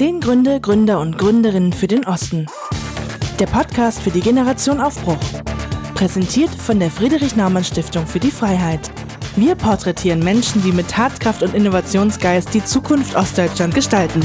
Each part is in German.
Zehn Gründe, Gründer und Gründerinnen für den Osten. Der Podcast für die Generation Aufbruch. Präsentiert von der Friedrich-Naumann-Stiftung für die Freiheit. Wir porträtieren Menschen, die mit Tatkraft und Innovationsgeist die Zukunft Ostdeutschland gestalten.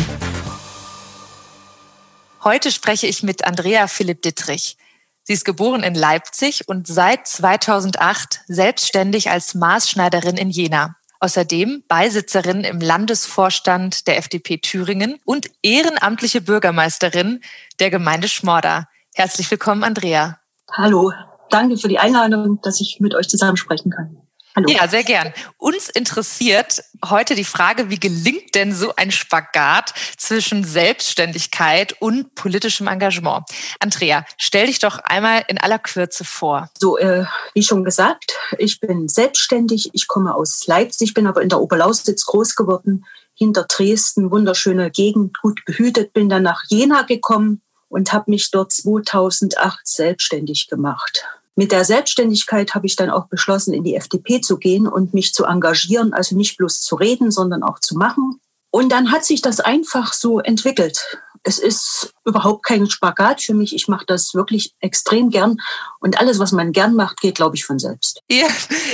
Heute spreche ich mit Andrea Philipp Dittrich. Sie ist geboren in Leipzig und seit 2008 selbstständig als Maßschneiderin in Jena. Außerdem Beisitzerin im Landesvorstand der FDP Thüringen und ehrenamtliche Bürgermeisterin der Gemeinde Schmorda. Herzlich willkommen, Andrea. Hallo, danke für die Einladung, dass ich mit euch zusammen sprechen kann. Hallo. Ja, sehr gern. Uns interessiert heute die Frage, wie gelingt denn so ein Spagat zwischen Selbstständigkeit und politischem Engagement? Andrea, stell dich doch einmal in aller Kürze vor. So, äh, wie schon gesagt, ich bin selbstständig. Ich komme aus Leipzig, bin aber in der Oberlausitz groß geworden, hinter Dresden, wunderschöne Gegend, gut behütet, bin dann nach Jena gekommen und habe mich dort 2008 selbstständig gemacht mit der Selbstständigkeit habe ich dann auch beschlossen, in die FDP zu gehen und mich zu engagieren, also nicht bloß zu reden, sondern auch zu machen. Und dann hat sich das einfach so entwickelt. Es ist überhaupt kein Spagat für mich. Ich mache das wirklich extrem gern. Und alles, was man gern macht, geht, glaube ich, von selbst. Ja,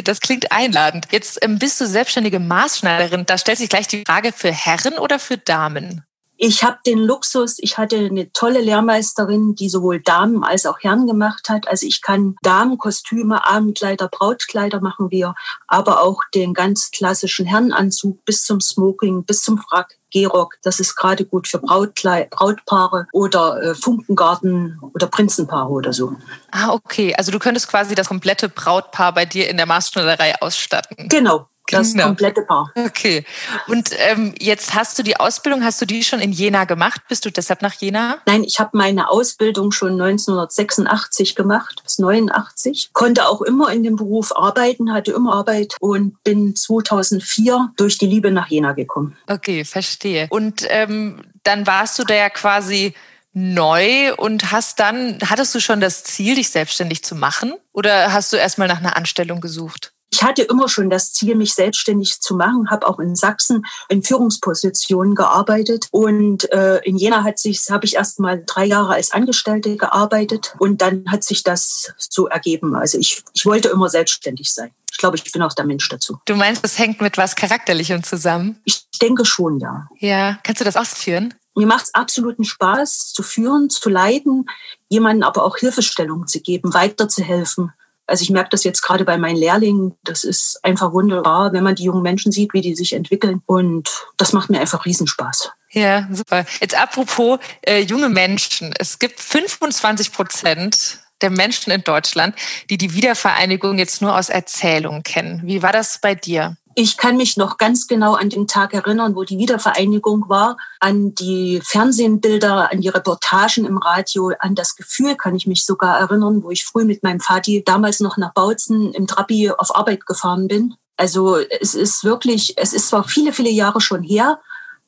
das klingt einladend. Jetzt ähm, bist du selbstständige Maßschneiderin. Da stellt sich gleich die Frage für Herren oder für Damen? Ich habe den Luxus, ich hatte eine tolle Lehrmeisterin, die sowohl Damen als auch Herren gemacht hat. Also ich kann Damenkostüme, Abendkleider, Brautkleider machen wir, aber auch den ganz klassischen Herrenanzug bis zum Smoking, bis zum Frack. Gehrock, das ist gerade gut für Brautkleid, Brautpaare oder äh, Funkengarten oder Prinzenpaare oder so. Ah, okay. Also du könntest quasi das komplette Brautpaar bei dir in der Maßschneiderei ausstatten. Genau, das genau. komplette Paar. Okay. Und ähm, jetzt hast du die Ausbildung, hast du die schon in Jena gemacht? Bist du deshalb nach Jena? Nein, ich habe meine Ausbildung schon 1986 gemacht, bis 89. Konnte auch immer in dem Beruf arbeiten, hatte immer Arbeit und bin 2004 durch die Liebe nach Jena gekommen. Okay, verstehe. Und ähm, dann warst du da ja quasi neu und hast dann, hattest du schon das Ziel, dich selbstständig zu machen? Oder hast du erstmal nach einer Anstellung gesucht? Ich hatte immer schon das Ziel, mich selbstständig zu machen, habe auch in Sachsen in Führungspositionen gearbeitet und äh, in Jena hat sich, habe ich erst mal drei Jahre als Angestellte gearbeitet und dann hat sich das so ergeben. Also ich, ich wollte immer selbstständig sein. Ich glaube, ich bin auch der Mensch dazu. Du meinst, das hängt mit was Charakterlichem zusammen? Ich denke schon, ja. Ja, kannst du das ausführen? Mir macht es absoluten Spaß, zu führen, zu leiten, jemandem aber auch Hilfestellung zu geben, weiterzuhelfen. Also ich merke das jetzt gerade bei meinen Lehrlingen. Das ist einfach wunderbar, wenn man die jungen Menschen sieht, wie die sich entwickeln. Und das macht mir einfach Riesenspaß. Ja, super. Jetzt apropos äh, junge Menschen. Es gibt 25 Prozent der Menschen in Deutschland, die die Wiedervereinigung jetzt nur aus Erzählungen kennen. Wie war das bei dir? Ich kann mich noch ganz genau an den Tag erinnern, wo die Wiedervereinigung war, an die Fernsehbilder, an die Reportagen im Radio, an das Gefühl kann ich mich sogar erinnern, wo ich früh mit meinem Vati damals noch nach Bautzen im Trabi auf Arbeit gefahren bin. Also es ist wirklich, es ist zwar viele, viele Jahre schon her,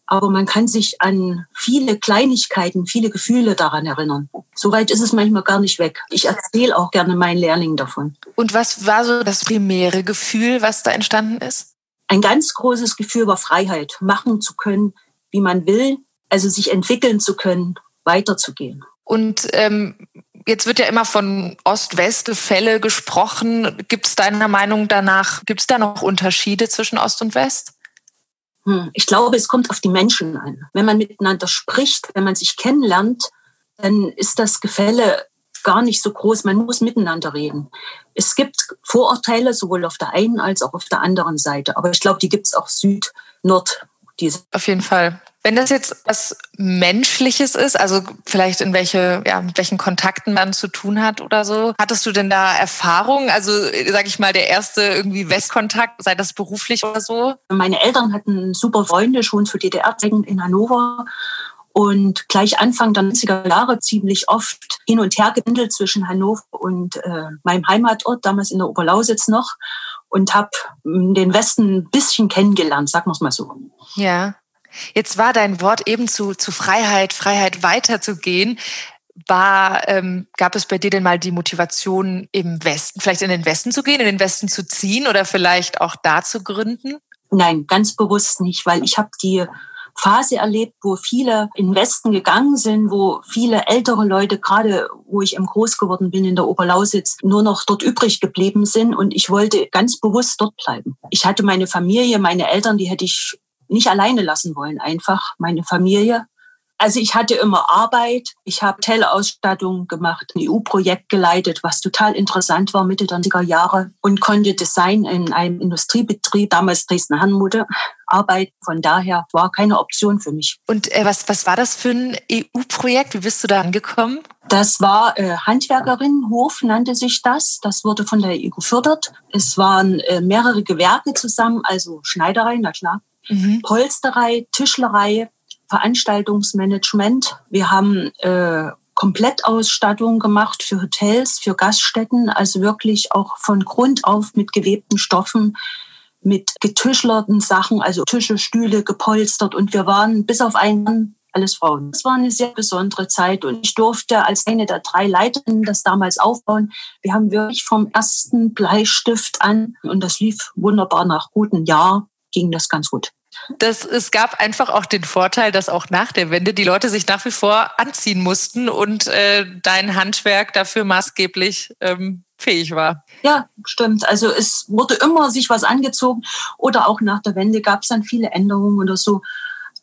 aber man kann sich an viele Kleinigkeiten, viele Gefühle daran erinnern. Soweit ist es manchmal gar nicht weg. Ich erzähle auch gerne meinen Lehrlingen davon. Und was war so das primäre Gefühl, was da entstanden ist? Ein ganz großes Gefühl war Freiheit, machen zu können, wie man will, also sich entwickeln zu können, weiterzugehen. Und ähm, jetzt wird ja immer von Ost-West-Fälle gesprochen. Gibt es deiner Meinung danach, gibt es da noch Unterschiede zwischen Ost und West? Hm, ich glaube, es kommt auf die Menschen an. Wenn man miteinander spricht, wenn man sich kennenlernt, dann ist das Gefälle gar nicht so groß. Man muss miteinander reden. Es gibt Vorurteile sowohl auf der einen als auch auf der anderen Seite. Aber ich glaube, die gibt es auch Süd, Nord. Diese. Auf jeden Fall. Wenn das jetzt was Menschliches ist, also vielleicht in welche, ja, mit welchen Kontakten man zu tun hat oder so, hattest du denn da Erfahrung? Also, sag ich mal, der erste irgendwie Westkontakt, sei das beruflich oder so? Meine Eltern hatten super Freunde schon zu DDR-Zeiten in Hannover und gleich Anfang der 90er Jahre ziemlich oft hin und her gebündelt zwischen Hannover und äh, meinem Heimatort, damals in der Oberlausitz noch, und habe den Westen ein bisschen kennengelernt, sagen wir es mal so. Ja. Jetzt war dein Wort eben zu, zu Freiheit, Freiheit weiterzugehen. War, ähm, gab es bei dir denn mal die Motivation, im Westen, vielleicht in den Westen zu gehen, in den Westen zu ziehen oder vielleicht auch da zu gründen? Nein, ganz bewusst nicht, weil ich habe die Phase erlebt, wo viele in Westen gegangen sind, wo viele ältere Leute, gerade wo ich im Groß geworden bin in der Oberlausitz, nur noch dort übrig geblieben sind. Und ich wollte ganz bewusst dort bleiben. Ich hatte meine Familie, meine Eltern, die hätte ich nicht alleine lassen wollen, einfach meine Familie. Also ich hatte immer Arbeit, ich habe Hotel-Ausstattung gemacht, ein EU-Projekt geleitet, was total interessant war Mitte der 90er Jahre und konnte Design in einem Industriebetrieb, damals Dresden-Hanmutte, arbeiten. Von daher war keine Option für mich. Und äh, was, was war das für ein EU-Projekt? Wie bist du da angekommen? Das war äh, Handwerkerinnenhof, nannte sich das. Das wurde von der EU gefördert. Es waren äh, mehrere Gewerke zusammen, also Schneiderei, na klar, mhm. Polsterei, Tischlerei, Veranstaltungsmanagement. Wir haben äh, Komplettausstattung gemacht für Hotels, für Gaststätten, also wirklich auch von Grund auf mit gewebten Stoffen, mit getischlerten Sachen, also Tische, Stühle gepolstert und wir waren bis auf einen alles Frauen. Es war eine sehr besondere Zeit und ich durfte als eine der drei Leiterinnen das damals aufbauen. Wir haben wirklich vom ersten Bleistift an und das lief wunderbar nach gutem Jahr, ging das ganz gut das, es gab einfach auch den Vorteil, dass auch nach der Wende die Leute sich nach wie vor anziehen mussten und äh, dein Handwerk dafür maßgeblich ähm, fähig war. Ja, stimmt. Also es wurde immer sich was angezogen oder auch nach der Wende gab es dann viele Änderungen oder so.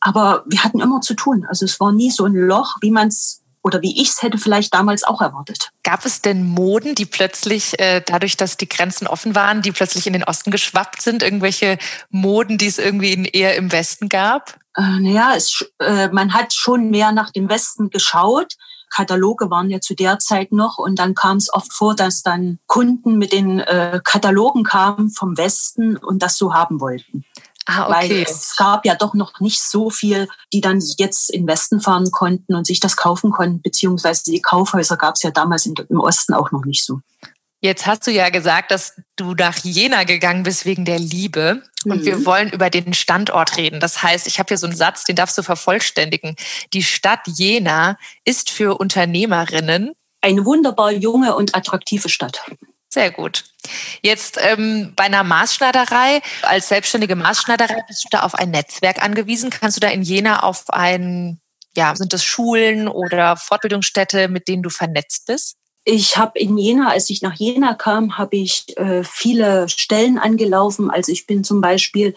Aber wir hatten immer zu tun. Also es war nie so ein Loch, wie man es oder wie ich es hätte vielleicht damals auch erwartet. Gab es denn Moden, die plötzlich, äh, dadurch, dass die Grenzen offen waren, die plötzlich in den Osten geschwappt sind? Irgendwelche Moden, die es irgendwie in, eher im Westen gab? Äh, naja, äh, man hat schon mehr nach dem Westen geschaut. Kataloge waren ja zu der Zeit noch und dann kam es oft vor, dass dann Kunden mit den äh, Katalogen kamen vom Westen und das so haben wollten. Ah, okay. Weil es gab ja doch noch nicht so viel, die dann jetzt in Westen fahren konnten und sich das kaufen konnten, beziehungsweise die Kaufhäuser gab es ja damals im Osten auch noch nicht so. Jetzt hast du ja gesagt, dass du nach Jena gegangen bist wegen der Liebe. Und mhm. wir wollen über den Standort reden. Das heißt, ich habe hier so einen Satz, den darfst du vervollständigen. Die Stadt Jena ist für Unternehmerinnen eine wunderbar junge und attraktive Stadt. Sehr gut. Jetzt ähm, bei einer Maßschneiderei, als selbstständige Maßschneiderei bist du da auf ein Netzwerk angewiesen. Kannst du da in Jena auf ein, ja, sind das Schulen oder Fortbildungsstätte, mit denen du vernetzt bist? Ich habe in Jena, als ich nach Jena kam, habe ich äh, viele Stellen angelaufen. Also ich bin zum Beispiel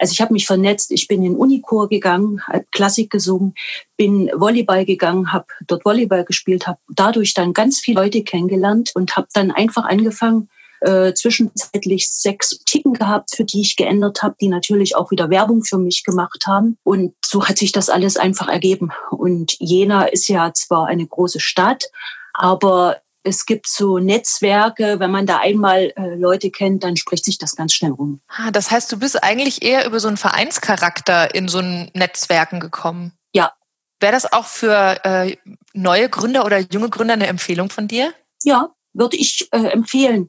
also ich habe mich vernetzt, ich bin in Unichor gegangen, habe Klassik gesungen, bin Volleyball gegangen, habe dort Volleyball gespielt, habe dadurch dann ganz viele Leute kennengelernt und habe dann einfach angefangen, äh, zwischenzeitlich sechs Ticken gehabt, für die ich geändert habe, die natürlich auch wieder Werbung für mich gemacht haben. Und so hat sich das alles einfach ergeben. Und Jena ist ja zwar eine große Stadt, aber es gibt so Netzwerke, wenn man da einmal äh, Leute kennt, dann spricht sich das ganz schnell rum. Ah, das heißt, du bist eigentlich eher über so einen Vereinscharakter in so einen Netzwerken gekommen. Ja. Wäre das auch für äh, neue Gründer oder junge Gründer eine Empfehlung von dir? Ja, würde ich äh, empfehlen.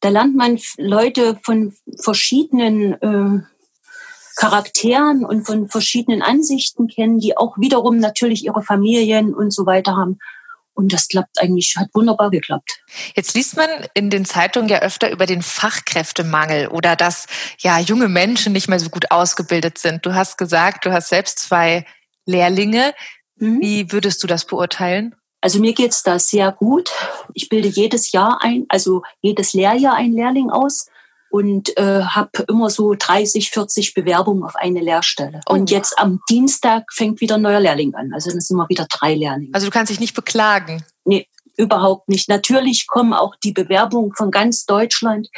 Da lernt man Leute von verschiedenen äh, Charakteren und von verschiedenen Ansichten kennen, die auch wiederum natürlich ihre Familien und so weiter haben. Und das klappt eigentlich, hat wunderbar geklappt. Jetzt liest man in den Zeitungen ja öfter über den Fachkräftemangel oder dass ja junge Menschen nicht mehr so gut ausgebildet sind. Du hast gesagt, du hast selbst zwei Lehrlinge. Mhm. Wie würdest du das beurteilen? Also mir geht's da sehr gut. Ich bilde jedes Jahr ein, also jedes Lehrjahr einen Lehrling aus und äh, habe immer so 30, 40 Bewerbungen auf eine Lehrstelle. Oh. Und jetzt am Dienstag fängt wieder ein neuer Lehrling an. Also dann sind wir wieder drei Lehrlinge. Also du kannst dich nicht beklagen? Nee, überhaupt nicht. Natürlich kommen auch die Bewerbungen von ganz Deutschland.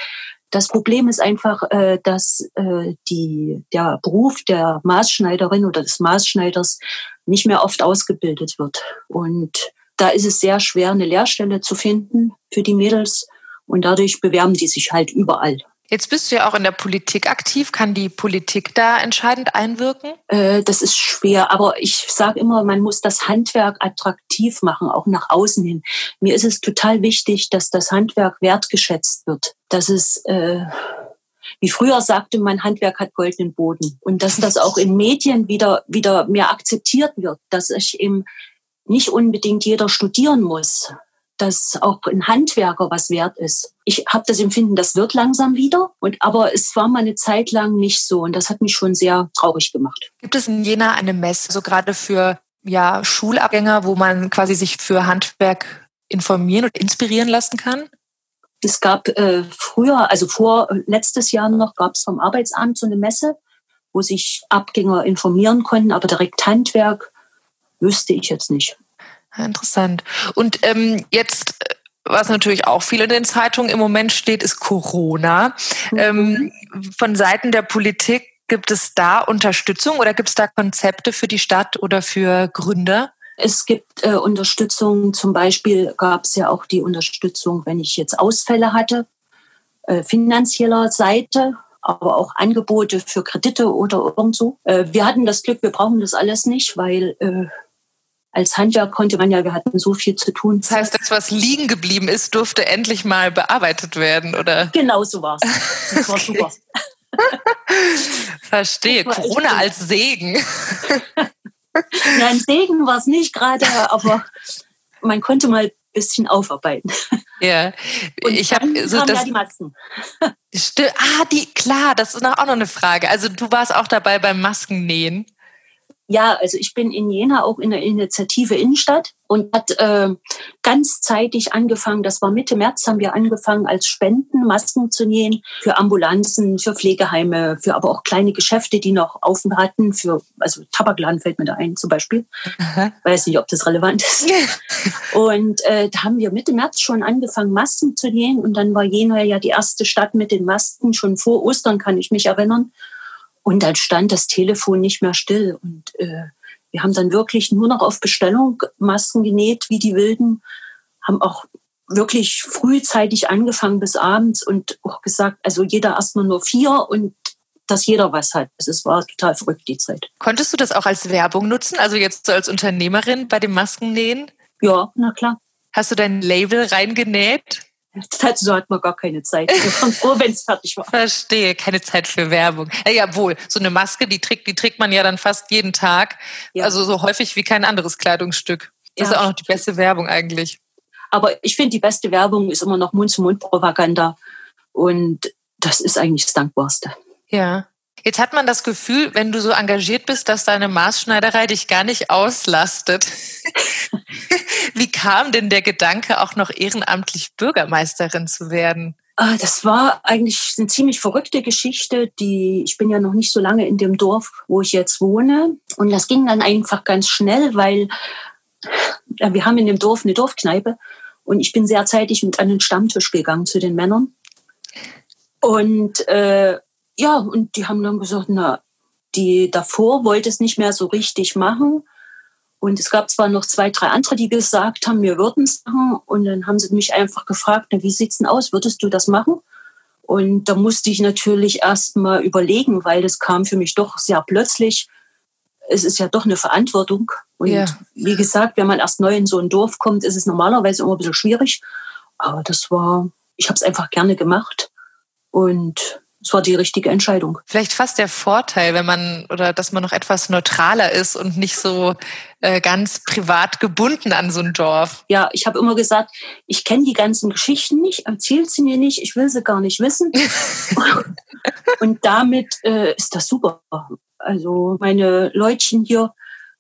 Das Problem ist einfach, äh, dass äh, die, der Beruf der Maßschneiderin oder des Maßschneiders nicht mehr oft ausgebildet wird. Und da ist es sehr schwer, eine Lehrstelle zu finden für die Mädels. Und dadurch bewerben die sich halt überall. Jetzt bist du ja auch in der Politik aktiv. Kann die Politik da entscheidend einwirken? Äh, das ist schwer, aber ich sage immer, man muss das Handwerk attraktiv machen, auch nach außen hin. Mir ist es total wichtig, dass das Handwerk wertgeschätzt wird, dass es äh, wie früher sagte man, Handwerk hat goldenen Boden. Und dass das auch in Medien wieder, wieder mehr akzeptiert wird, dass ich eben nicht unbedingt jeder studieren muss, dass auch ein Handwerker was wert ist. Ich habe das Empfinden, das wird langsam wieder. Und aber es war mal eine Zeit lang nicht so und das hat mich schon sehr traurig gemacht. Gibt es in Jena eine Messe, so gerade für ja Schulabgänger, wo man quasi sich für Handwerk informieren und inspirieren lassen kann? Es gab äh, früher, also vor letztes Jahr noch, gab es vom Arbeitsamt so eine Messe, wo sich Abgänger informieren konnten, aber direkt Handwerk wüsste ich jetzt nicht. Interessant. Und ähm, jetzt, äh, was natürlich auch viel in den Zeitungen im Moment steht, ist Corona. Mhm. Ähm, von Seiten der Politik gibt es da Unterstützung oder gibt es da Konzepte für die Stadt oder für Gründer? Es gibt äh, Unterstützung, zum Beispiel gab es ja auch die Unterstützung, wenn ich jetzt Ausfälle hatte, äh, finanzieller Seite, aber auch Angebote für Kredite oder irgend so. Äh, wir hatten das Glück, wir brauchen das alles nicht, weil äh, als Handwerk konnte man ja, wir hatten so viel zu tun. Das heißt, das, was liegen geblieben ist, durfte endlich mal bearbeitet werden, oder? Genau so war es. Das war super. Verstehe. Corona als Segen. Ja, ein Segen war es nicht gerade, aber man konnte mal ein bisschen aufarbeiten. Ja, Und ich habe so das. Ja die Masken. Ah, die klar, das ist auch noch eine Frage. Also du warst auch dabei beim Maskennähen. Ja, also ich bin in Jena auch in der Initiative Innenstadt und hat äh, ganz zeitig angefangen, das war Mitte März, haben wir angefangen, als Spenden Masken zu nähen für Ambulanzen, für Pflegeheime, für aber auch kleine Geschäfte, die noch offen hatten, für, also Tabakladen fällt mir da ein zum Beispiel. Aha. Weiß nicht, ob das relevant ist. und äh, da haben wir Mitte März schon angefangen, Masken zu nähen und dann war Jena ja die erste Stadt mit den Masken, schon vor Ostern kann ich mich erinnern. Und dann stand das Telefon nicht mehr still. Und äh, wir haben dann wirklich nur noch auf Bestellung Masken genäht, wie die Wilden, haben auch wirklich frühzeitig angefangen bis abends und auch gesagt, also jeder erstmal nur vier und dass jeder was hat. Also es war total verrückt, die Zeit. Konntest du das auch als Werbung nutzen? Also jetzt so als Unternehmerin bei dem Maskennähen? Ja, na klar. Hast du dein Label reingenäht? Dazu hat man gar keine Zeit. Wir waren froh, wenn es fertig war. Verstehe, keine Zeit für Werbung. Ja, wohl, so eine Maske, die trägt, die trägt man ja dann fast jeden Tag. Ja. Also so häufig wie kein anderes Kleidungsstück. Das ja, ist auch noch die beste Werbung eigentlich. Aber ich finde, die beste Werbung ist immer noch Mund-zu-Mund-Propaganda. Und das ist eigentlich das Dankbarste. Ja. Jetzt hat man das Gefühl, wenn du so engagiert bist, dass deine Maßschneiderei dich gar nicht auslastet. Wie kam denn der Gedanke, auch noch ehrenamtlich Bürgermeisterin zu werden? Ah, das war eigentlich eine ziemlich verrückte Geschichte. Die, ich bin ja noch nicht so lange in dem Dorf, wo ich jetzt wohne. Und das ging dann einfach ganz schnell, weil wir haben in dem Dorf eine Dorfkneipe und ich bin sehr zeitig mit an den Stammtisch gegangen zu den Männern. Und äh, ja, und die haben dann gesagt, na, die davor wollte es nicht mehr so richtig machen. Und es gab zwar noch zwei, drei andere, die gesagt haben, wir würden es machen. Und dann haben sie mich einfach gefragt, na, wie sieht's denn aus? Würdest du das machen? Und da musste ich natürlich erst mal überlegen, weil das kam für mich doch sehr plötzlich. Es ist ja doch eine Verantwortung. Und ja. wie gesagt, wenn man erst neu in so ein Dorf kommt, ist es normalerweise immer ein bisschen schwierig. Aber das war, ich habe es einfach gerne gemacht. Und es war die richtige Entscheidung. Vielleicht fast der Vorteil, wenn man oder dass man noch etwas neutraler ist und nicht so äh, ganz privat gebunden an so ein Dorf. Ja, ich habe immer gesagt, ich kenne die ganzen Geschichten nicht, erzählt sie mir nicht, ich will sie gar nicht wissen. und damit äh, ist das super. Also meine Leutchen hier,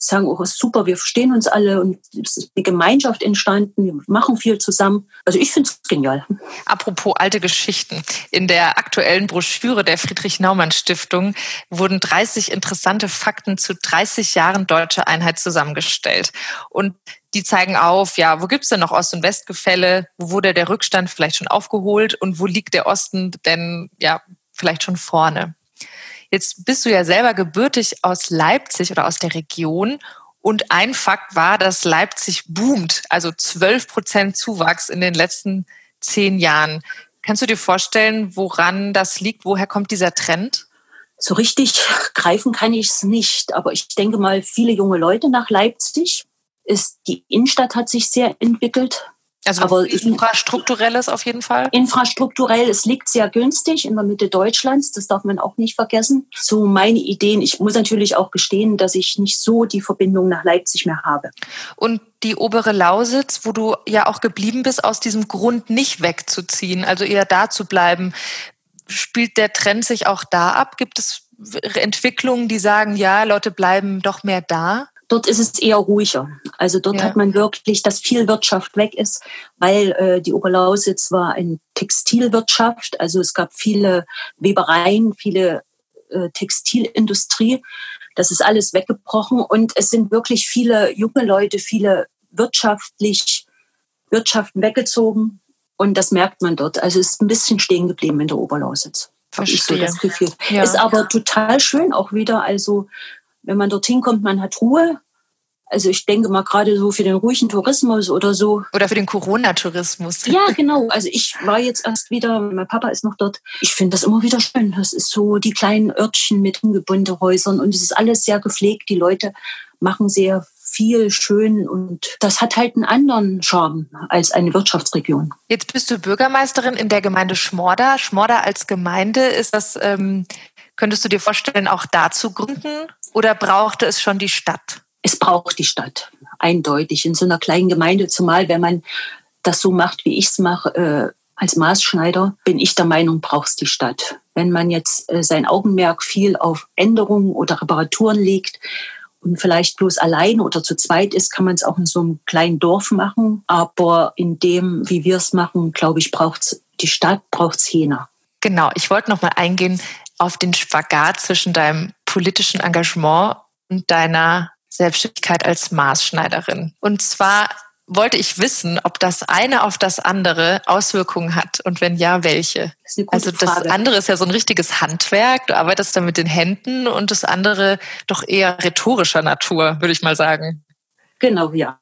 sagen, oh, super, wir verstehen uns alle und es ist eine Gemeinschaft entstanden, wir machen viel zusammen. Also ich finde es genial. Apropos alte Geschichten. In der aktuellen Broschüre der Friedrich-Naumann-Stiftung wurden 30 interessante Fakten zu 30 Jahren deutscher Einheit zusammengestellt. Und die zeigen auf, ja, wo gibt's denn noch Ost- und Westgefälle? Wo wurde der Rückstand vielleicht schon aufgeholt? Und wo liegt der Osten denn, ja, vielleicht schon vorne? Jetzt bist du ja selber gebürtig aus Leipzig oder aus der Region. Und ein Fakt war, dass Leipzig boomt, also 12 Prozent Zuwachs in den letzten zehn Jahren. Kannst du dir vorstellen, woran das liegt? Woher kommt dieser Trend? So richtig greifen kann ich es nicht, aber ich denke mal, viele junge Leute nach Leipzig. Ist, die Innenstadt hat sich sehr entwickelt. Also Aber infrastrukturelles auf jeden Fall? Infrastrukturell, es liegt sehr günstig in der Mitte Deutschlands, das darf man auch nicht vergessen. So meine Ideen. Ich muss natürlich auch gestehen, dass ich nicht so die Verbindung nach Leipzig mehr habe. Und die obere Lausitz, wo du ja auch geblieben bist, aus diesem Grund nicht wegzuziehen, also eher da zu bleiben. Spielt der Trend sich auch da ab? Gibt es Entwicklungen, die sagen, ja, Leute bleiben doch mehr da? Dort ist es eher ruhiger. Also dort ja. hat man wirklich, dass viel Wirtschaft weg ist, weil äh, die Oberlausitz war eine Textilwirtschaft. Also es gab viele Webereien, viele äh, Textilindustrie. Das ist alles weggebrochen und es sind wirklich viele junge Leute, viele wirtschaftlich Wirtschaften weggezogen und das merkt man dort. Also es ist ein bisschen stehen geblieben in der Oberlausitz. Verstehe. Ich so das Gefühl. Ja. Ist aber total schön auch wieder. Also wenn man dorthin kommt, man hat Ruhe. Also ich denke mal gerade so für den ruhigen Tourismus oder so. Oder für den Corona-Tourismus. Ja, genau. Also ich war jetzt erst wieder, mein Papa ist noch dort. Ich finde das immer wieder schön. Das ist so die kleinen Örtchen mit ungebundenen Häusern und es ist alles sehr gepflegt. Die Leute machen sehr viel schön und das hat halt einen anderen Charme als eine Wirtschaftsregion. Jetzt bist du Bürgermeisterin in der Gemeinde Schmorda. Schmorda als Gemeinde ist das, ähm, könntest du dir vorstellen, auch da zu gründen? Oder brauchte es schon die Stadt? Es braucht die Stadt, eindeutig. In so einer kleinen Gemeinde, zumal wenn man das so macht, wie ich es mache, äh, als Maßschneider, bin ich der Meinung, braucht es die Stadt. Wenn man jetzt äh, sein Augenmerk viel auf Änderungen oder Reparaturen legt und vielleicht bloß alleine oder zu zweit ist, kann man es auch in so einem kleinen Dorf machen. Aber in dem, wie wir es machen, glaube ich, braucht es die Stadt, braucht es Jena. Genau, ich wollte noch mal eingehen auf den Spagat zwischen deinem politischen Engagement und deiner Selbstständigkeit als Maßschneiderin. Und zwar wollte ich wissen, ob das eine auf das andere Auswirkungen hat und wenn ja, welche. Das also das Frage. andere ist ja so ein richtiges Handwerk, du arbeitest da mit den Händen und das andere doch eher rhetorischer Natur, würde ich mal sagen. Genau, ja.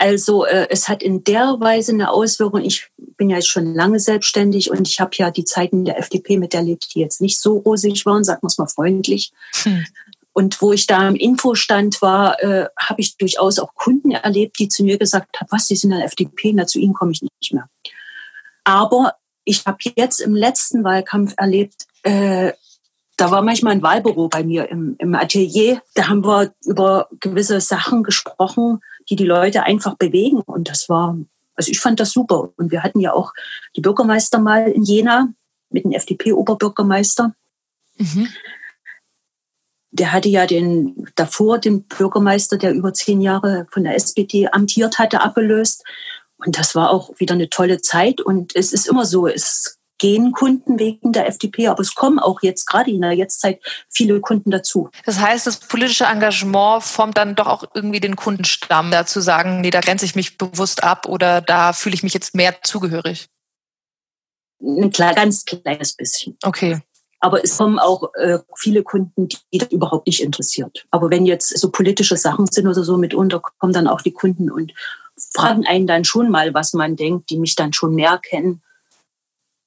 Also äh, es hat in der Weise eine Auswirkung. Ich bin ja jetzt schon lange selbstständig und ich habe ja die Zeiten der FDP miterlebt, die jetzt nicht so rosig waren, sagen wir es mal freundlich. Hm. Und wo ich da im Infostand war, äh, habe ich durchaus auch Kunden erlebt, die zu mir gesagt haben, was, Sie sind in der FDP, na, zu Ihnen komme ich nicht mehr. Aber ich habe jetzt im letzten Wahlkampf erlebt, äh, da war manchmal ein Wahlbüro bei mir im, im Atelier. Da haben wir über gewisse Sachen gesprochen, die die Leute einfach bewegen. Und das war, also ich fand das super. Und wir hatten ja auch die Bürgermeister mal in Jena mit dem FDP-Oberbürgermeister. Mhm. Der hatte ja den, davor den Bürgermeister, der über zehn Jahre von der SPD amtiert hatte, abgelöst. Und das war auch wieder eine tolle Zeit. Und es ist immer so, es gehen Kunden wegen der FDP, aber es kommen auch jetzt gerade in der Jetztzeit viele Kunden dazu. Das heißt, das politische Engagement formt dann doch auch irgendwie den Kundenstamm, da zu sagen, nee, da grenze ich mich bewusst ab oder da fühle ich mich jetzt mehr zugehörig. Ein klar, ganz kleines bisschen. Okay. Aber es kommen auch äh, viele Kunden, die das überhaupt nicht interessiert. Aber wenn jetzt so politische Sachen sind oder so mitunter, kommen dann auch die Kunden und fragen einen dann schon mal, was man denkt, die mich dann schon mehr kennen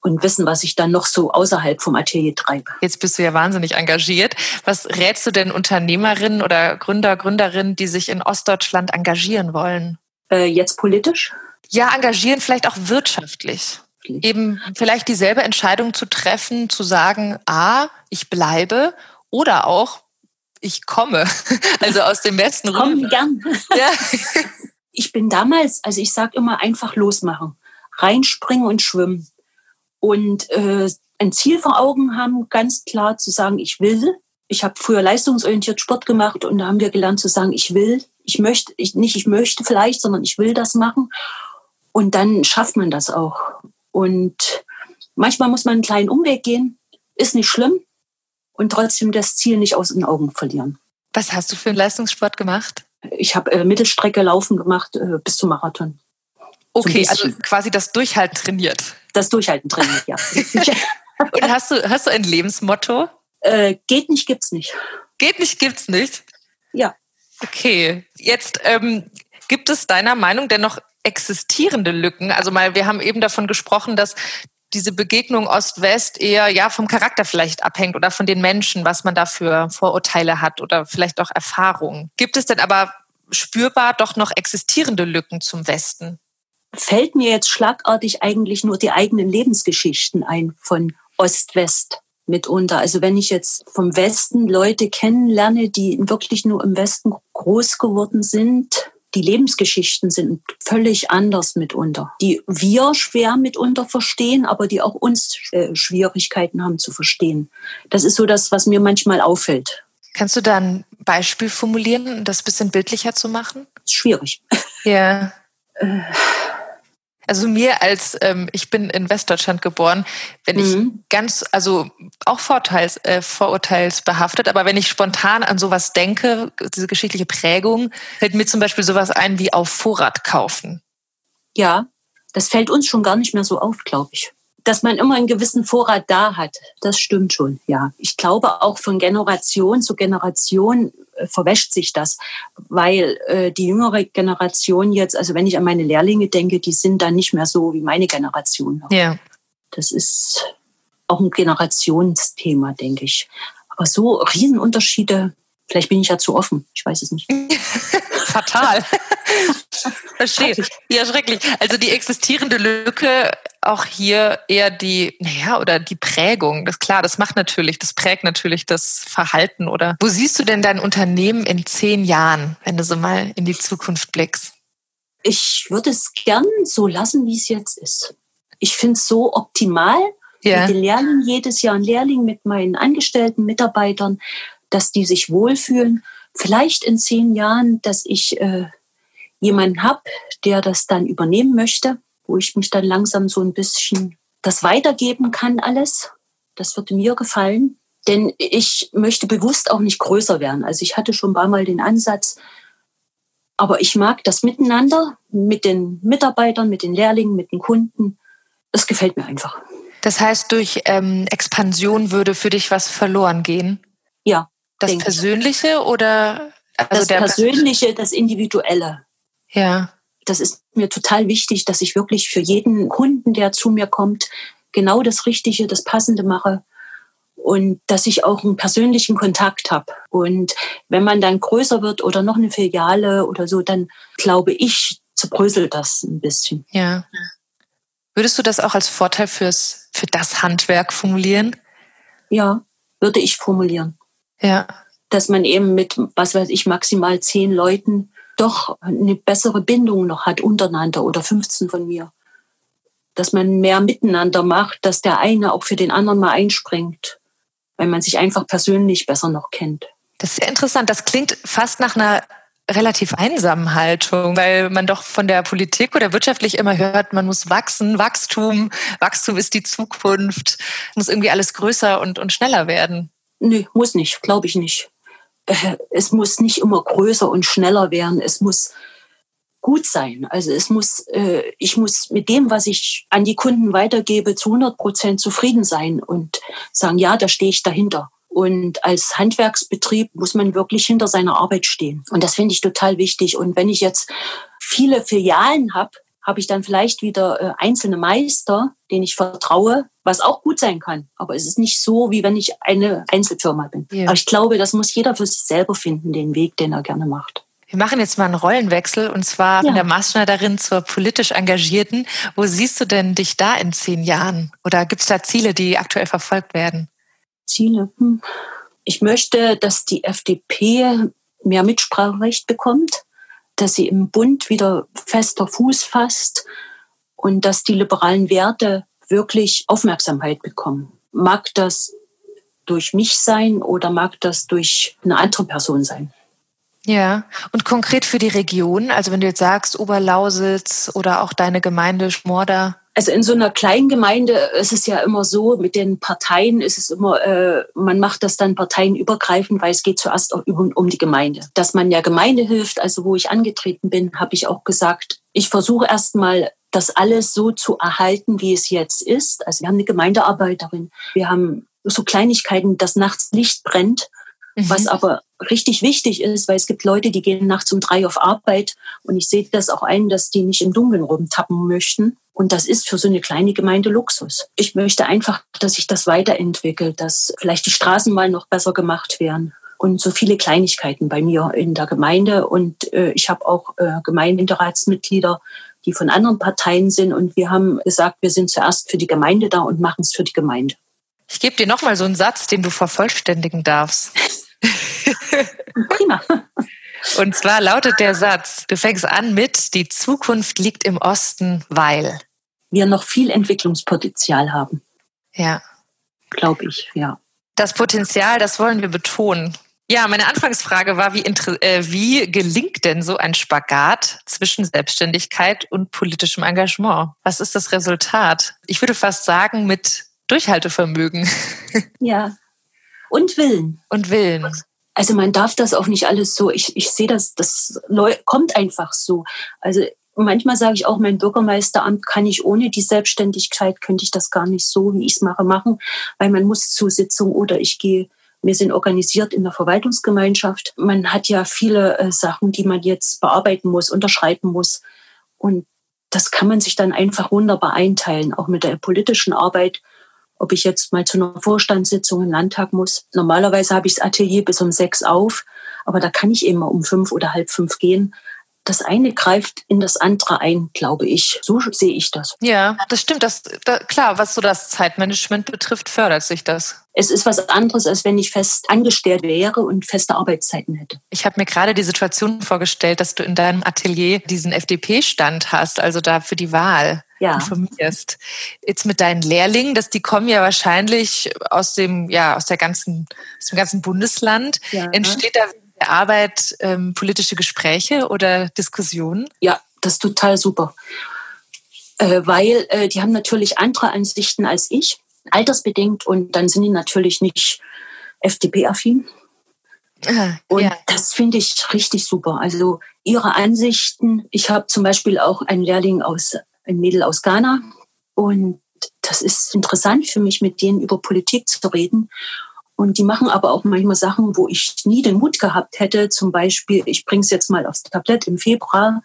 und wissen, was ich dann noch so außerhalb vom Atelier treibe. Jetzt bist du ja wahnsinnig engagiert. Was rätst du denn Unternehmerinnen oder Gründer, Gründerinnen, die sich in Ostdeutschland engagieren wollen? Äh, jetzt politisch? Ja, engagieren vielleicht auch wirtschaftlich. Eben vielleicht dieselbe Entscheidung zu treffen, zu sagen, ah, ich bleibe oder auch, ich komme, also aus dem Westen Komm gern. Ja. Ich bin damals, also ich sage immer einfach losmachen, reinspringen und schwimmen und äh, ein Ziel vor Augen haben, ganz klar zu sagen, ich will. Ich habe früher leistungsorientiert Sport gemacht und da haben wir gelernt zu sagen, ich will, ich möchte, ich, nicht ich möchte vielleicht, sondern ich will das machen. Und dann schafft man das auch. Und manchmal muss man einen kleinen Umweg gehen, ist nicht schlimm und trotzdem das Ziel nicht aus den Augen verlieren. Was hast du für einen Leistungssport gemacht? Ich habe äh, Mittelstrecke laufen gemacht äh, bis zum Marathon. Okay, also quasi das Durchhalten trainiert. Das Durchhalten trainiert, ja. Und hast du, hast du ein Lebensmotto? Äh, geht nicht, gibt's nicht. Geht nicht, gibt's nicht? Ja. Okay. Jetzt ähm, gibt es deiner Meinung denn noch existierende Lücken? Also mal, wir haben eben davon gesprochen, dass diese Begegnung Ost-West eher ja vom Charakter vielleicht abhängt oder von den Menschen, was man da für Vorurteile hat oder vielleicht auch Erfahrungen. Gibt es denn aber spürbar doch noch existierende Lücken zum Westen? Fällt mir jetzt schlagartig eigentlich nur die eigenen Lebensgeschichten ein von Ost-West mitunter. Also wenn ich jetzt vom Westen Leute kennenlerne, die wirklich nur im Westen groß geworden sind, die Lebensgeschichten sind völlig anders mitunter, die wir schwer mitunter verstehen, aber die auch uns äh, Schwierigkeiten haben zu verstehen. Das ist so das, was mir manchmal auffällt. Kannst du da ein Beispiel formulieren, um das ein bisschen bildlicher zu machen? Schwierig. Ja. Äh, also mir als, ähm, ich bin in Westdeutschland geboren, wenn mhm. ich ganz, also auch Vorteils, äh, vorurteilsbehaftet, aber wenn ich spontan an sowas denke, diese geschichtliche Prägung, fällt mir zum Beispiel sowas ein wie auf Vorrat kaufen. Ja, das fällt uns schon gar nicht mehr so auf, glaube ich dass man immer einen gewissen Vorrat da hat. Das stimmt schon, ja. Ich glaube auch von Generation zu Generation äh, verwäscht sich das, weil äh, die jüngere Generation jetzt, also wenn ich an meine Lehrlinge denke, die sind dann nicht mehr so wie meine Generation. Ja. Das ist auch ein Generationsthema, denke ich. Aber so Riesenunterschiede, vielleicht bin ich ja zu offen, ich weiß es nicht. Fatal. Verstehe. Ja, schrecklich. Also die existierende Lücke, auch hier eher die, naja, oder die Prägung. Das klar, das macht natürlich, das prägt natürlich das Verhalten. Oder wo siehst du denn dein Unternehmen in zehn Jahren, wenn du so mal in die Zukunft blickst? Ich würde es gern so lassen, wie es jetzt ist. Ich finde es so optimal, ja. mit den Lehrlingen jedes Jahr ein Lehrling mit meinen Angestellten, Mitarbeitern, dass die sich wohlfühlen. Vielleicht in zehn Jahren, dass ich äh, jemanden habe, der das dann übernehmen möchte, wo ich mich dann langsam so ein bisschen das weitergeben kann alles. Das würde mir gefallen. Denn ich möchte bewusst auch nicht größer werden. Also ich hatte schon ein paar Mal den Ansatz, aber ich mag das Miteinander mit den Mitarbeitern, mit den Lehrlingen, mit den Kunden. Das gefällt mir einfach. Das heißt, durch ähm, Expansion würde für dich was verloren gehen? Ja. Das Persönliche ich. oder also das Persönliche, das Individuelle. Ja. Das ist mir total wichtig, dass ich wirklich für jeden Kunden, der zu mir kommt, genau das Richtige, das Passende mache und dass ich auch einen persönlichen Kontakt habe. Und wenn man dann größer wird oder noch eine Filiale oder so, dann glaube ich, zerbröselt das ein bisschen. Ja. Würdest du das auch als Vorteil fürs, für das Handwerk formulieren? Ja, würde ich formulieren. Ja. Dass man eben mit, was weiß ich, maximal zehn Leuten doch eine bessere Bindung noch hat untereinander oder 15 von mir. Dass man mehr miteinander macht, dass der eine auch für den anderen mal einspringt, weil man sich einfach persönlich besser noch kennt. Das ist sehr interessant. Das klingt fast nach einer relativ einsamen Haltung, weil man doch von der Politik oder wirtschaftlich immer hört, man muss wachsen, Wachstum, Wachstum ist die Zukunft, muss irgendwie alles größer und, und schneller werden. Nee, muss nicht, glaube ich nicht. Äh, es muss nicht immer größer und schneller werden. Es muss gut sein. Also es muss, äh, ich muss mit dem, was ich an die Kunden weitergebe, zu 100 Prozent zufrieden sein und sagen, ja, da stehe ich dahinter. Und als Handwerksbetrieb muss man wirklich hinter seiner Arbeit stehen. Und das finde ich total wichtig. Und wenn ich jetzt viele Filialen habe, habe ich dann vielleicht wieder äh, einzelne Meister, denen ich vertraue, was auch gut sein kann. Aber es ist nicht so, wie wenn ich eine Einzelfirma bin. Ja. Aber ich glaube, das muss jeder für sich selber finden, den Weg, den er gerne macht. Wir machen jetzt mal einen Rollenwechsel und zwar ja. von der Maßschneiderin zur politisch Engagierten. Wo siehst du denn dich da in zehn Jahren? Oder gibt es da Ziele, die aktuell verfolgt werden? Ziele? Hm. Ich möchte, dass die FDP mehr Mitspracherecht bekommt dass sie im Bund wieder fester Fuß fasst und dass die liberalen Werte wirklich Aufmerksamkeit bekommen. Mag das durch mich sein oder mag das durch eine andere Person sein? Ja, und konkret für die Region, also wenn du jetzt sagst Oberlausitz oder auch deine Gemeinde Schmorda, also in so einer kleinen Gemeinde ist es ja immer so, mit den Parteien ist es immer, äh, man macht das dann parteienübergreifend, weil es geht zuerst auch um, um die Gemeinde. Dass man ja Gemeinde hilft, also wo ich angetreten bin, habe ich auch gesagt, ich versuche erstmal das alles so zu erhalten, wie es jetzt ist. Also wir haben eine Gemeindearbeiterin, wir haben so Kleinigkeiten, dass nachts Licht brennt, mhm. was aber richtig wichtig ist, weil es gibt Leute, die gehen nachts um drei auf Arbeit und ich sehe das auch ein, dass die nicht im Dunkeln rumtappen möchten. Und das ist für so eine kleine Gemeinde Luxus. Ich möchte einfach, dass sich das weiterentwickelt, dass vielleicht die Straßen mal noch besser gemacht werden. Und so viele Kleinigkeiten bei mir in der Gemeinde. Und äh, ich habe auch äh, Gemeinderatsmitglieder, die von anderen Parteien sind. Und wir haben gesagt, wir sind zuerst für die Gemeinde da und machen es für die Gemeinde. Ich gebe dir nochmal so einen Satz, den du vervollständigen darfst. Prima. Und zwar lautet der Satz, du fängst an mit, die Zukunft liegt im Osten, weil wir noch viel Entwicklungspotenzial haben. Ja. Glaube ich, ja. Das Potenzial, das wollen wir betonen. Ja, meine Anfangsfrage war, wie, äh, wie gelingt denn so ein Spagat zwischen Selbstständigkeit und politischem Engagement? Was ist das Resultat? Ich würde fast sagen, mit Durchhaltevermögen. Ja. Und Willen. Und Willen. Also man darf das auch nicht alles so, ich, ich sehe das, das kommt einfach so. Also manchmal sage ich auch, mein Bürgermeisteramt kann ich ohne die Selbstständigkeit, könnte ich das gar nicht so, wie ich es mache, machen, weil man muss zu Sitzungen oder ich gehe wir sind organisiert in der Verwaltungsgemeinschaft. Man hat ja viele äh, Sachen, die man jetzt bearbeiten muss, unterschreiben muss. Und das kann man sich dann einfach wunderbar einteilen, auch mit der politischen Arbeit. Ob ich jetzt mal zu einer Vorstandssitzung im Landtag muss. Normalerweise habe ich das Atelier bis um sechs auf, aber da kann ich immer um fünf oder halb fünf gehen das eine greift in das andere ein, glaube ich. So sehe ich das. Ja, das stimmt. Das, da, klar, was so das Zeitmanagement betrifft, fördert sich das. Es ist was anderes, als wenn ich fest angestellt wäre und feste Arbeitszeiten hätte. Ich habe mir gerade die Situation vorgestellt, dass du in deinem Atelier diesen FDP-Stand hast, also da für die Wahl ja. informierst. Jetzt mit deinen Lehrlingen, dass die kommen ja wahrscheinlich aus dem, ja, aus der ganzen, aus dem ganzen Bundesland. Ja. Entsteht da der Arbeit ähm, politische Gespräche oder Diskussionen? Ja, das ist total super. Äh, weil äh, die haben natürlich andere Ansichten als ich, altersbedingt, und dann sind die natürlich nicht FDP-affin. Ah, und ja. das finde ich richtig super. Also ihre Ansichten. Ich habe zum Beispiel auch einen Lehrling aus, ein Mädel aus Ghana. Und das ist interessant für mich, mit denen über Politik zu reden. Und die machen aber auch manchmal Sachen, wo ich nie den Mut gehabt hätte. Zum Beispiel, ich bringe es jetzt mal aufs Tablett, im Februar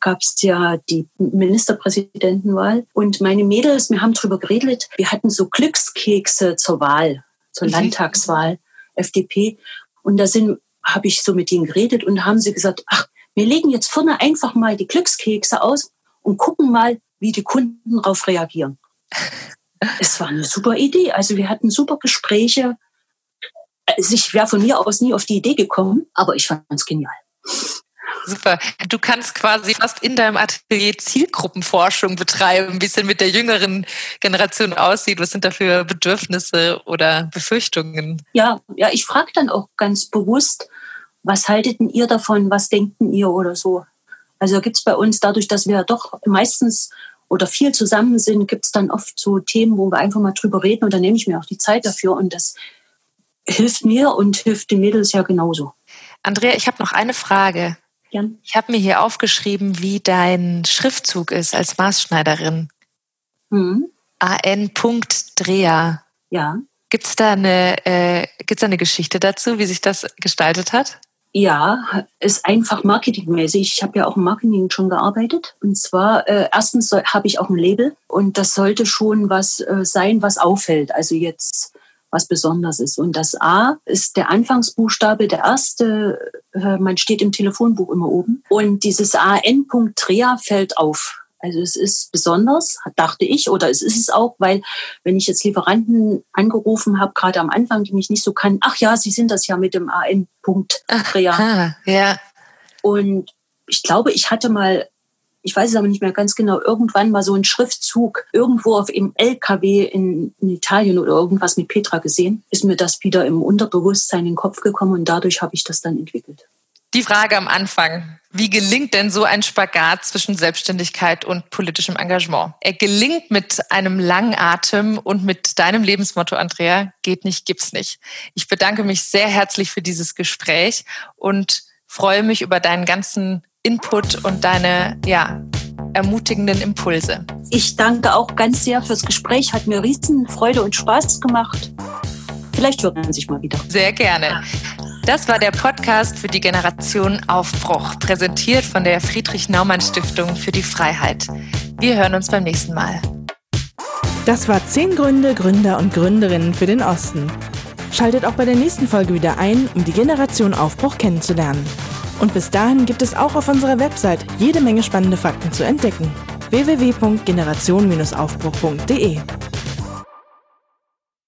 gab es ja die Ministerpräsidentenwahl. Und meine Mädels, wir haben darüber geredet, wir hatten so Glückskekse zur Wahl, zur mhm. Landtagswahl, FDP. Und da sind, habe ich so mit ihnen geredet und haben sie gesagt, ach, wir legen jetzt vorne einfach mal die Glückskekse aus und gucken mal, wie die Kunden darauf reagieren. es war eine super Idee. Also wir hatten super Gespräche also ich wäre von mir aus nie auf die Idee gekommen, aber ich fand es genial. Super. Du kannst quasi fast in deinem Atelier Zielgruppenforschung betreiben, wie es denn mit der jüngeren Generation aussieht. Was sind da für Bedürfnisse oder Befürchtungen? Ja, ja, ich frage dann auch ganz bewusst, was haltet ihr davon, was denken ihr oder so. Also gibt es bei uns dadurch, dass wir doch meistens oder viel zusammen sind, gibt es dann oft so Themen, wo wir einfach mal drüber reden und dann nehme ich mir auch die Zeit dafür und das hilft mir und hilft den Mädels ja genauso. Andrea, ich habe noch eine Frage. Ja. Ich habe mir hier aufgeschrieben, wie dein Schriftzug ist als Maßschneiderin. Mhm. AN. Dreher. Ja. Gibt es da, eine, äh, da eine Geschichte dazu, wie sich das gestaltet hat? Ja, ist einfach marketingmäßig. Ich habe ja auch im Marketing schon gearbeitet. Und zwar, äh, erstens habe ich auch ein Label und das sollte schon was äh, sein, was auffällt. Also jetzt was besonders ist. Und das A ist der Anfangsbuchstabe, der erste, äh, man steht im Telefonbuch immer oben. Und dieses AN. Trea fällt auf. Also es ist besonders, dachte ich, oder es ist es auch, weil wenn ich jetzt Lieferanten angerufen habe, gerade am Anfang, die mich nicht so kannten, ach ja, Sie sind das ja mit dem AN. Trea. Ja. Und ich glaube, ich hatte mal ich weiß es aber nicht mehr ganz genau, irgendwann mal so ein Schriftzug irgendwo auf dem LKW in, in, Italien oder irgendwas mit Petra gesehen, ist mir das wieder im Unterbewusstsein in den Kopf gekommen und dadurch habe ich das dann entwickelt. Die Frage am Anfang. Wie gelingt denn so ein Spagat zwischen Selbstständigkeit und politischem Engagement? Er gelingt mit einem langen Atem und mit deinem Lebensmotto, Andrea, geht nicht, gibt's nicht. Ich bedanke mich sehr herzlich für dieses Gespräch und freue mich über deinen ganzen Input und deine ja, ermutigenden Impulse. Ich danke auch ganz sehr fürs Gespräch. Hat mir riesen Freude und Spaß gemacht. Vielleicht hört man sich mal wieder. Sehr gerne. Das war der Podcast für die Generation Aufbruch, präsentiert von der Friedrich-Naumann-Stiftung für die Freiheit. Wir hören uns beim nächsten Mal. Das war 10 Gründe, Gründer und Gründerinnen für den Osten. Schaltet auch bei der nächsten Folge wieder ein, um die Generation Aufbruch kennenzulernen. Und bis dahin gibt es auch auf unserer Website jede Menge spannende Fakten zu entdecken. www.generation-aufbruch.de